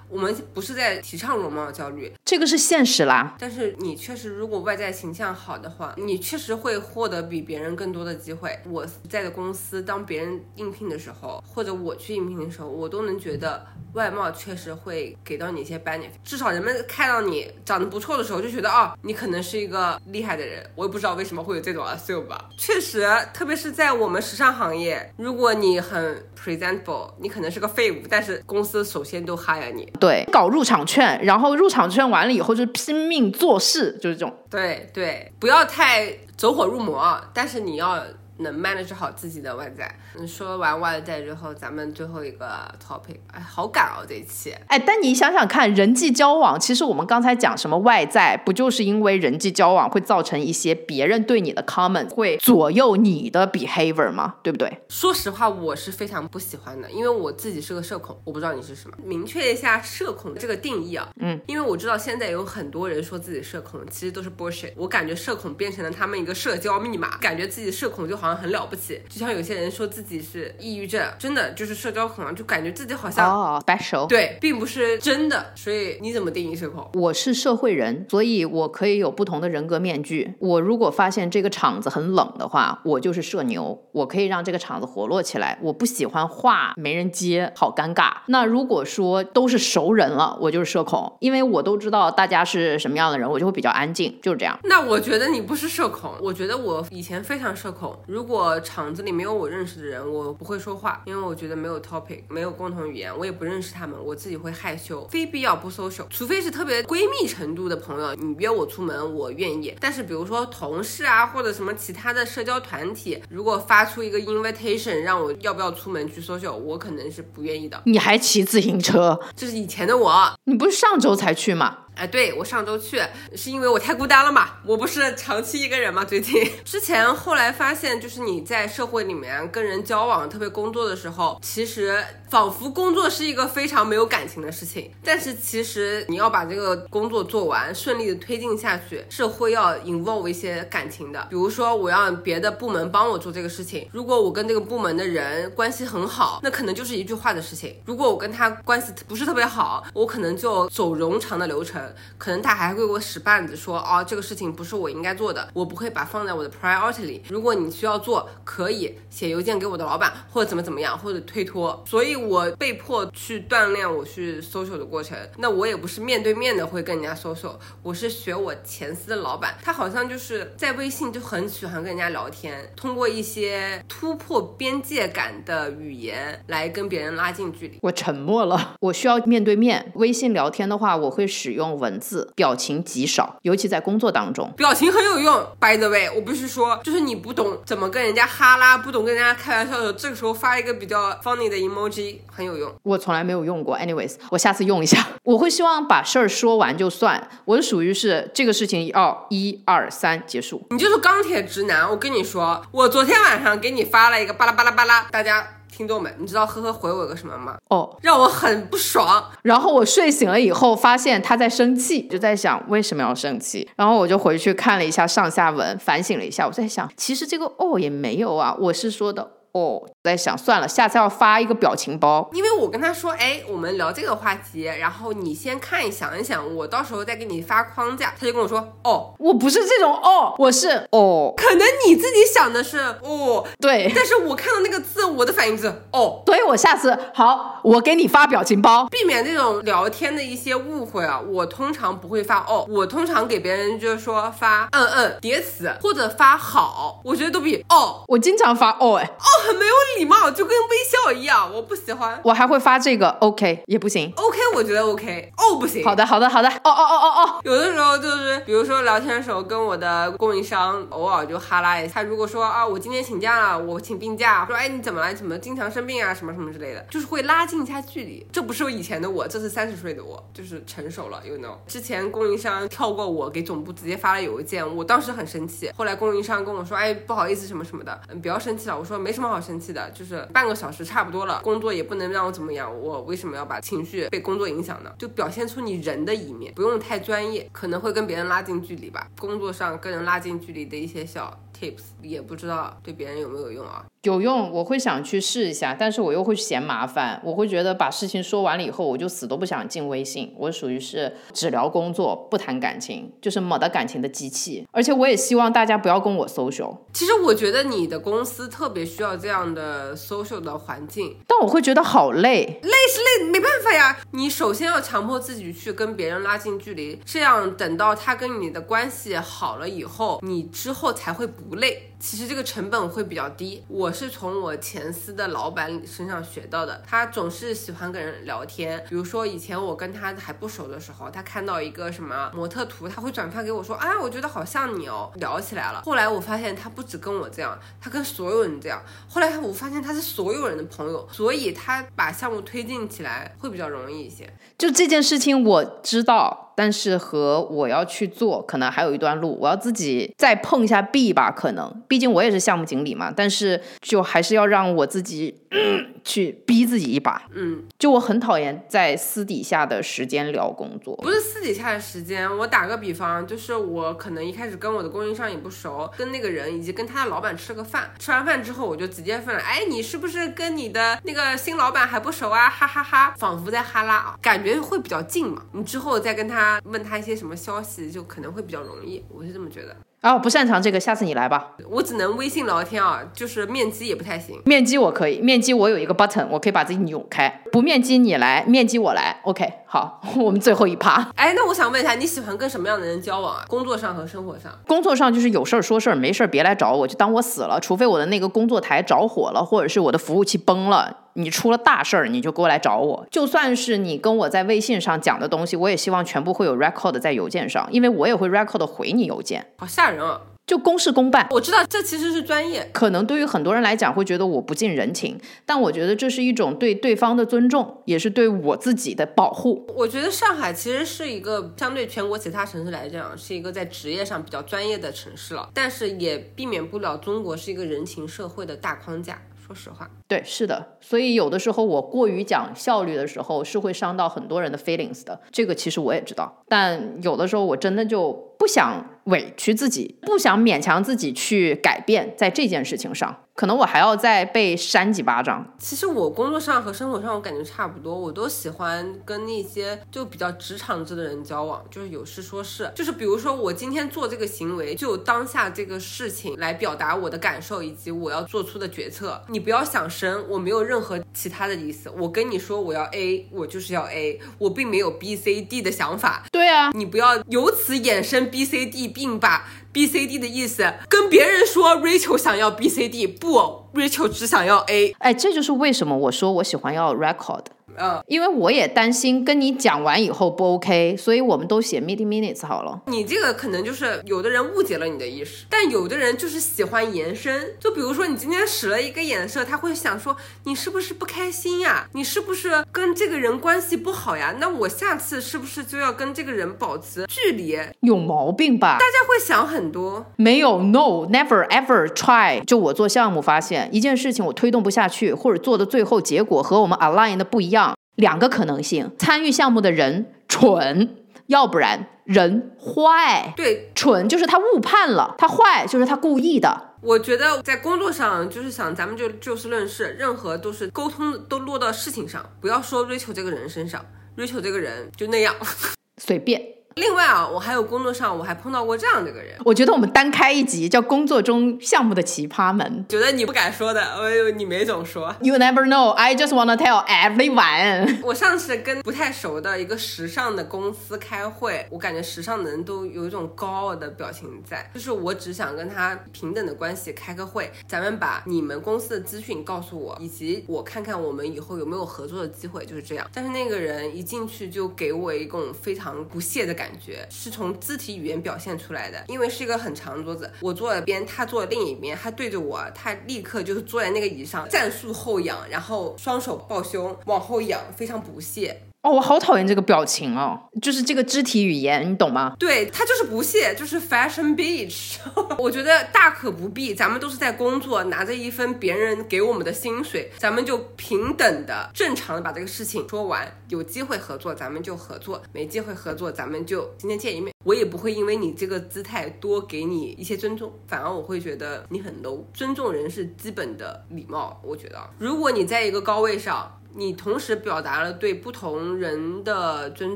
我们不是在提倡容貌焦虑，这个是现实啦。但是你确实如果外在形象好的话，你确实会获得比别人更多的机会。我在的公司，当别人应聘的时候，或者我去应聘的时候，我都能觉得外貌确实会给到你一些 benefit。至少人们看到你长得不错的时候，就觉得哦，你可能是一个厉害的人。我也不知道为什么会有这种 assume 吧。确实，特别是在我们时尚行业，如果你很 presentable，你可能是个废物，但是公司首先都 hire 你。对，搞入场券，然后入场券完了以后就拼命做事，就是这种。对对，不要太走火入魔，但是你要。能 manage 好自己的外在。嗯，说完外在之后，咱们最后一个 topic，哎，好赶哦这一期。哎，但你想想看，人际交往，其实我们刚才讲什么外在，不就是因为人际交往会造成一些别人对你的 comment，会左右你的 behavior 吗？对不对？说实话，我是非常不喜欢的，因为我自己是个社恐，我不知道你是什么。明确一下社恐这个定义啊。嗯，因为我知道现在有很多人说自己社恐，其实都是 bullshit。我感觉社恐变成了他们一个社交密码，感觉自己社恐就好像很了不起。就像有些人说自己是抑郁症，真的就是社交恐慌，就感觉自己好像哦 special，对，并不是真的。所以你怎么定义社恐？我是社会人，所以我可以有不同的人格面具。我如果发现这个场子很冷的话，我就是社牛，我可以让这个场子活络起来。我不喜欢话没人接，好尴尬。那如果说都是熟人了，我就是社恐，因为我都知道大家是什么样的人，我就会比较安静，就是这样。那我觉得你不是社恐，我觉得我以前非常社恐。如果场子里没有我认识的人，我不会说话，因为我觉得没有 topic，没有共同语言，我也不认识他们，我自己会害羞，非必要不 social，除非是特别闺蜜程度的朋友，你约我出门，我愿意。但是比如说同事啊，或者什么其他的社交团体，如果发出一个 invitation 让我要不要出门去 social，我可能是不愿意的。你还骑自行车？这是以前的我，你不是上周才去吗？哎，对我上周去是因为我太孤单了嘛，我不是长期一个人嘛。最近 之前后来发现，就是你在社会里面跟人交往，特别工作的时候，其实仿佛工作是一个非常没有感情的事情。但是其实你要把这个工作做完，顺利的推进下去，是会要 involve 一些感情的。比如说我让别的部门帮我做这个事情，如果我跟这个部门的人关系很好，那可能就是一句话的事情；如果我跟他关系不是特别好，我可能就走冗长的流程。可能他还会给我使绊子，说哦，这个事情不是我应该做的，我不会把放在我的 priority 里。如果你需要做，可以写邮件给我的老板，或者怎么怎么样，或者推脱。所以我被迫去锻炼我去 social 的过程。那我也不是面对面的会跟人家 social，我是学我前司的老板，他好像就是在微信就很喜欢跟人家聊天，通过一些突破边界感的语言来跟别人拉近距离。我沉默了，我需要面对面。微信聊天的话，我会使用文字。表情极少，尤其在工作当中，表情很有用。By the way，我不是说，就是你不懂怎么跟人家哈拉，不懂跟人家开玩笑的时候，这个时候发一个比较 funny 的 emoji 很有用。我从来没有用过，anyways，我下次用一下。我会希望把事儿说完就算，我是属于是这个事情要一二三结束。你就是钢铁直男，我跟你说，我昨天晚上给你发了一个巴拉巴拉巴拉，大家。听众们，你知道呵呵回我个什么吗？哦，让我很不爽。然后我睡醒了以后，发现他在生气，就在想为什么要生气。然后我就回去看了一下上下文，反省了一下。我在想，其实这个哦也没有啊，我是说的。哦，在想算了，下次要发一个表情包，因为我跟他说，哎，我们聊这个话题，然后你先看一想一想，我到时候再给你发框架。他就跟我说，哦，我不是这种哦，我是哦，可能你自己想的是哦，对，但是我看到那个字，我的反应是哦，所以我下次好，我给你发表情包，避免这种聊天的一些误会啊。我通常不会发哦，我通常给别人就是说发嗯嗯叠词或者发好，我觉得都比哦，我经常发哦，哎。哦。很没有礼貌，就跟微笑一样，我不喜欢。我还会发这个 OK 也不行。OK，我觉得 OK，哦不行。好的，好的，好的。哦哦哦哦哦，有的时候就是，比如说聊天的时候，跟我的供应商偶尔就哈拉一下。他如果说啊，我今天请假了，我请病假，说哎你怎么了？怎么经常生病啊？什么什么之类的，就是会拉近一下距离。这不是我以前的我，这是三十岁的我，就是成熟了，you know。之前供应商跳过我，给总部直接发了邮件，我当时很生气。后来供应商跟我说，哎不好意思什么什么的，嗯不要生气了。我说没什么好好生气的，就是半个小时差不多了，工作也不能让我怎么样，我为什么要把情绪被工作影响呢？就表现出你人的一面，不用太专业，可能会跟别人拉近距离吧。工作上跟人拉近距离的一些小 tips，也不知道对别人有没有用啊。有用，我会想去试一下，但是我又会嫌麻烦，我会觉得把事情说完了以后，我就死都不想进微信。我属于是只聊工作不谈感情，就是没得感情的机器。而且我也希望大家不要跟我 social，其实我觉得你的公司特别需要这样的 social 的环境，但我会觉得好累。累是累，没办法呀。你首先要强迫自己去跟别人拉近距离，这样等到他跟你的关系好了以后，你之后才会不累。其实这个成本会比较低。我是从我前司的老板身上学到的，他总是喜欢跟人聊天。比如说以前我跟他还不熟的时候，他看到一个什么模特图，他会转发给我说，啊，我觉得好像你哦，聊起来了。后来我发现他不止跟我这样，他跟所有人这样。后来我发现他是所有人的朋友，所以他把项目推进起来会比较容易一些。就这件事情我知道，但是和我要去做可能还有一段路，我要自己再碰一下壁吧，可能，毕竟我也是项目经理嘛，但是就还是要让我自己、嗯、去逼自己一把。嗯，就我很讨厌在私底下的时间聊工作，不是私底下的时间，我打个比方，就是我可能一开始跟我的供应商也不熟，跟那个人以及跟他的老板吃了个饭，吃完饭之后我就直接问了，哎，你是不是跟你的那个新老板还不熟啊？哈哈哈仿佛在哈拉啊，感觉会比较近嘛。你之后再跟他问他一些什么消息，就可能会比较容易，我是这么觉得。啊，我不擅长这个，下次你来吧。我只能微信聊天啊，就是面基也不太行。面基我可以，面基我有一个 button，我可以把自己扭开。不面基你来，面基我来。OK，好，我们最后一趴。哎，那我想问一下，你喜欢跟什么样的人交往啊？工作上和生活上？工作上就是有事儿说事儿，没事儿别来找我，就当我死了。除非我的那个工作台着火了，或者是我的服务器崩了，你出了大事儿，你就过来找我。就算是你跟我在微信上讲的东西，我也希望全部会有 record 在邮件上，因为我也会 record 回你邮件，好吓人啊！就公事公办。我知道这其实是专业，可能对于很多人来讲会觉得我不近人情，但我觉得这是一种对对方的尊重，也是对我自己的保护。我觉得上海其实是一个相对全国其他城市来讲，是一个在职业上比较专业的城市了，但是也避免不了中国是一个人情社会的大框架。说实话，对，是的，所以有的时候我过于讲效率的时候，是会伤到很多人的 feelings 的。这个其实我也知道，但有的时候我真的就不想委屈自己，不想勉强自己去改变，在这件事情上，可能我还要再被扇几巴掌。其实我工作上和生活上我感觉差不多，我都喜欢跟那些就比较职场制的人交往，就是有事说事，就是比如说我今天做这个行为，就当下这个事情来表达我的感受以及我要做出的决策。你不要想深，我没有任何其他的意思。我跟你说我要 A，我就是要 A，我并没有 B、C、D 的想法。对啊，你不要由此衍生 B、C、D，并把 B、C、D 的意思跟别人说 Rachel 想要 B、C、D，不，Rachel 只想要 A。哎，这就是为什么我说我喜欢要 record。嗯，因为我也担心跟你讲完以后不 OK，所以我们都写 meeting minutes 好了。你这个可能就是有的人误解了你的意思，但有的人就是喜欢延伸。就比如说你今天使了一个眼色，他会想说你是不是不开心呀？你是不是跟这个人关系不好呀？那我下次是不是就要跟这个人保持距离？有毛病吧？大家会想很多。没有，no，never ever try。就我做项目发现一件事情我推动不下去，或者做的最后结果和我们 align 的不一样，两个可能性：参与项目的人蠢，要不然人坏。对，蠢就是他误判了，他坏就是他故意的。我觉得在工作上就是想，咱们就就事论事，任何都是沟通都落到事情上，不要说 Rachel 这个人身上，Rachel 这个人就那样。随便，另外啊，我还有工作上我还碰到过这样的一个人，我觉得我们单开一集叫“工作中项目的奇葩们觉得你不敢说的，哎你没总说。”，You never know. I just wanna tell everyone. 我上次跟不太熟的一个时尚的公司开会，我感觉时尚的人都有一种高傲的表情在，就是我只想跟他平等的关系开个会，咱们把你们公司的资讯告诉我，以及我看看我们以后有没有合作的机会，就是这样。但是那个人一进去就给我一种非常不屑的感感觉，是从肢体语言表现出来的，因为是一个很长桌子，我坐了边，他坐另一边，他对着我，他立刻就是坐在那个椅上，战术后仰，然后双手抱胸往后仰，非常不屑。哦，我好讨厌这个表情哦，就是这个肢体语言，你懂吗？对他就是不屑，就是 fashion bitch。我觉得大可不必，咱们都是在工作，拿着一份别人给我们的薪水，咱们就平等的、正常的把这个事情说完。有机会合作，咱们就合作；没机会合作，咱们就今天见一面。我也不会因为你这个姿态多给你一些尊重，反而我会觉得你很 low。尊重人是基本的礼貌，我觉得，如果你在一个高位上。你同时表达了对不同人的尊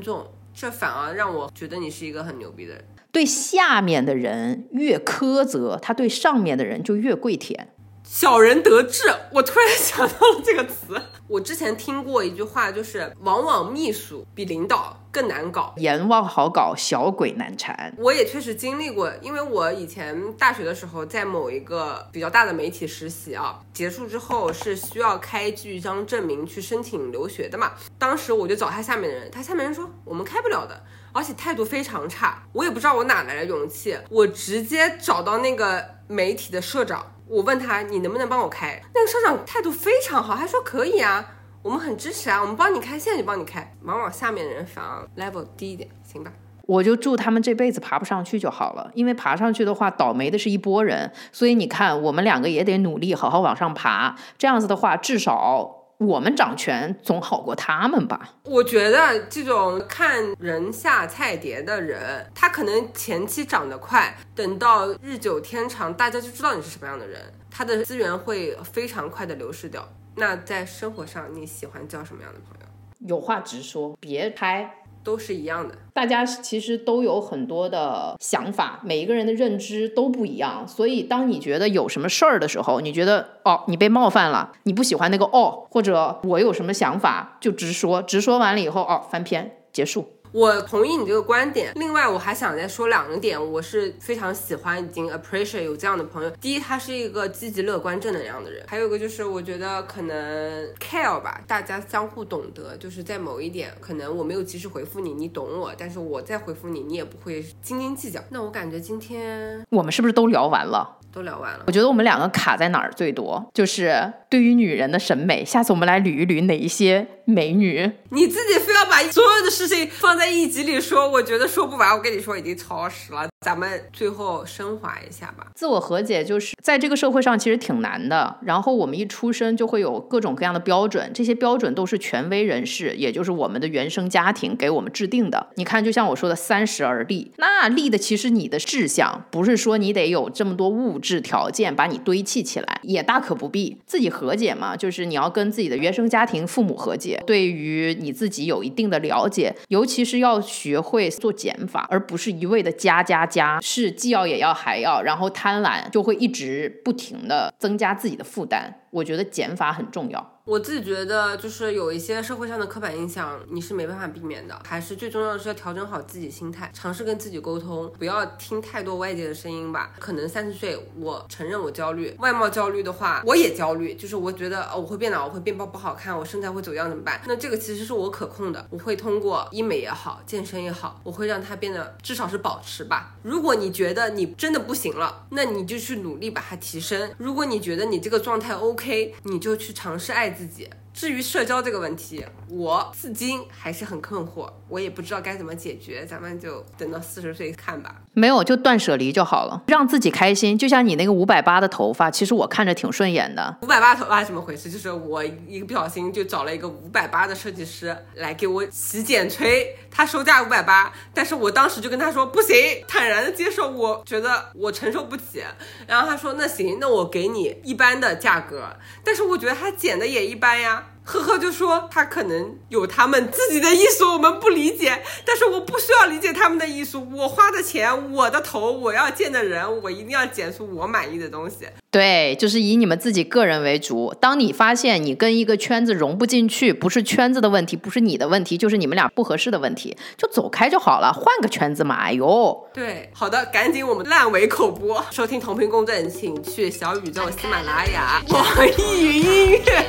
重，这反而让我觉得你是一个很牛逼的人。对下面的人越苛责，他对上面的人就越跪舔。小人得志，我突然想到了这个词。我之前听过一句话，就是往往秘书比领导更难搞，阎王好搞，小鬼难缠。我也确实经历过，因为我以前大学的时候在某一个比较大的媒体实习啊，结束之后是需要开具一张证明去申请留学的嘛。当时我就找他下面的人，他下面人说我们开不了的，而且态度非常差。我也不知道我哪来的勇气，我直接找到那个媒体的社长。我问他，你能不能帮我开？那个社长态度非常好，还说可以啊，我们很支持啊，我们帮你开，现在就帮你开。往往下面的人反而 level 低一点，行吧？我就祝他们这辈子爬不上去就好了，因为爬上去的话，倒霉的是一波人。所以你看，我们两个也得努力，好好往上爬。这样子的话，至少。我们掌权总好过他们吧？我觉得这种看人下菜碟的人，他可能前期长得快，等到日久天长，大家就知道你是什么样的人，他的资源会非常快的流失掉。那在生活上，你喜欢交什么样的朋友？有话直说，别拍。都是一样的，大家其实都有很多的想法，每一个人的认知都不一样，所以当你觉得有什么事儿的时候，你觉得哦，你被冒犯了，你不喜欢那个哦，或者我有什么想法，就直说，直说完了以后，哦，翻篇结束。我同意你这个观点。另外，我还想再说两个点，我是非常喜欢，已经 appreciate 有这样的朋友。第一，他是一个积极乐观、正能量的人；还有一个就是，我觉得可能 care 吧，大家相互懂得，就是在某一点，可能我没有及时回复你，你懂我，但是我再回复你，你也不会斤斤计较。那我感觉今天我们是不是都聊完了？都聊完了。我觉得我们两个卡在哪儿最多，就是对于女人的审美。下次我们来捋一捋哪一些美女。你自己非要把所有的事情放。在一集里说，我觉得说不完。我跟你说，已经超时了。咱们最后升华一下吧。自我和解就是在这个社会上其实挺难的。然后我们一出生就会有各种各样的标准，这些标准都是权威人士，也就是我们的原生家庭给我们制定的。你看，就像我说的“三十而立”，那立的其实你的志向，不是说你得有这么多物质条件把你堆砌起来，也大可不必。自己和解嘛，就是你要跟自己的原生家庭父母和解，对于你自己有一定的了解，尤其是要学会做减法，而不是一味的加加。加是既要也要还要，然后贪婪就会一直不停的增加自己的负担。我觉得减法很重要。我自己觉得，就是有一些社会上的刻板印象，你是没办法避免的。还是最重要的是要调整好自己心态，尝试跟自己沟通，不要听太多外界的声音吧。可能三十岁，我承认我焦虑，外貌焦虑的话，我也焦虑。就是我觉得，哦，我会变老，我会变不不好看，我身材会走样，怎么办？那这个其实是我可控的，我会通过医美也好，健身也好，我会让它变得至少是保持吧。如果你觉得你真的不行了，那你就去努力把它提升。如果你觉得你这个状态 OK，你就去尝试爱自己。至于社交这个问题，我至今还是很困惑，我也不知道该怎么解决，咱们就等到四十岁看吧。没有，就断舍离就好了，让自己开心。就像你那个五百八的头发，其实我看着挺顺眼的。五百八头发怎么回事？就是我一个不小心就找了一个五百八的设计师来给我洗剪吹，他收价五百八，但是我当时就跟他说不行，坦然的接受，我觉得我承受不起。然后他说那行，那我给你一般的价格，但是我觉得他剪的也一般呀。呵呵就说他可能有他们自己的艺术，我们不理解，但是我不需要理解他们的艺术，我花的钱，我的头，我要见的人，我一定要剪出我满意的东西。对，就是以你们自己个人为主。当你发现你跟一个圈子融不进去，不是圈子的问题，不是你的问题，就是你们俩不合适的问题，就走开就好了，换个圈子嘛。哎呦，对，好的，赶紧我们烂尾口播，收听同频共振，请去小宇宙、喜马拉雅、网易云音乐、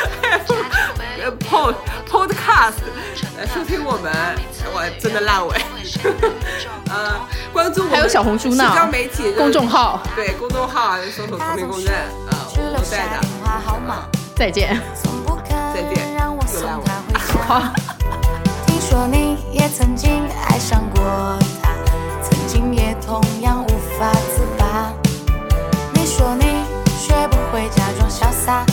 Pod Podcast 来收听我们，我真的烂尾。呃，关注我们还有小红书呢，社交媒体公众号，对公众号搜索同名共振，啊、呃，我们在的、再见，再见，有烂尾。好，听说你也曾经爱上过，曾经也同样无法自拔。你说你学不会假装潇洒。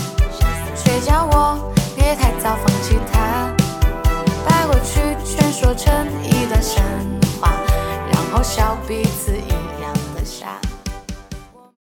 早放弃他，把过去全说成一段神话，然后笑彼此。